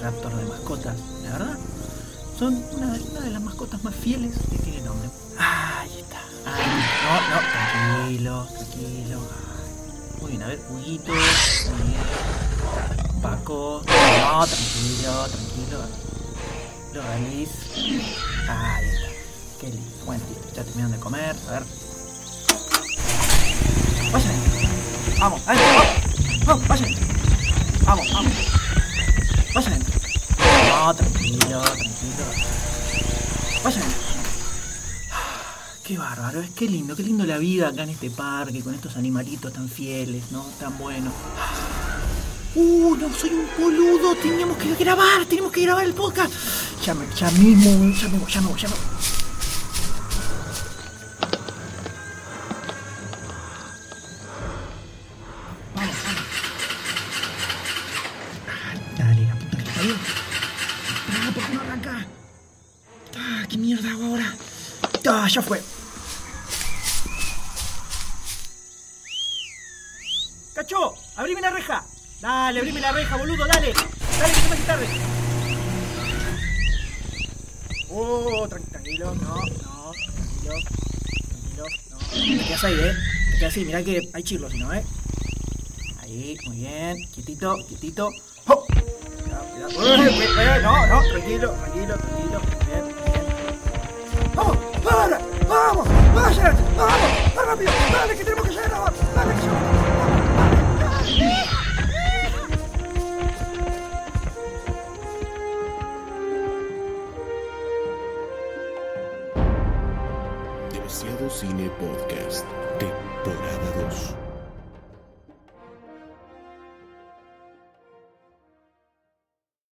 Velociraptor de mascotas, la verdad. Son una, una de las mascotas más fieles que tiene el hombre. Ahí está. Ahí. No, no, tranquilo, tranquilo. Muy bien, a ver, Huguito. Paco. No, tranquilo, tranquilo. Loralis. Ahí está. Qué lindo. Bueno, ya terminaron de comer. A ver. Vayan. Vamos, adentro, vamos. Vamos, vayan. Vamos, vamos. Vayan adentro. Tranquilo, tranquilo. Vayan. Qué bárbaro, es que lindo, qué lindo la vida acá en este parque, con estos animalitos tan fieles, ¿no? Tan buenos. Uh, no, soy un boludo, teníamos que grabar, tenemos que grabar el podcast. Ya, ya mismo, ya me voy, ya me. Vamos, vamos. Dale, la puta que. ¿Por qué no arranca? Ah, qué mierda hago ahora. Ah, ya fue. ¡Cacho! ¡Abrime la reja! Dale, abrime la reja, boludo, dale. Dale, que se me hace tarde. Oh, tran- tranquilo, no, no, tranquilo, tranquilo, no. Te quedas ahí, eh. Te quedas ahí, mirá que hay chirlos, si no, eh. Ahí, muy bien. Quietito, quietito no, no, tranquilo, tranquilo, tranquilo. Bien, bien. ¡Vamos! ¡Para! ¡Vamos! ¡Vamos! ¡Más rápido! ¡Dale que tenemos que llegar ahora! ¡Dale que! Cine Podcast, temporada 2.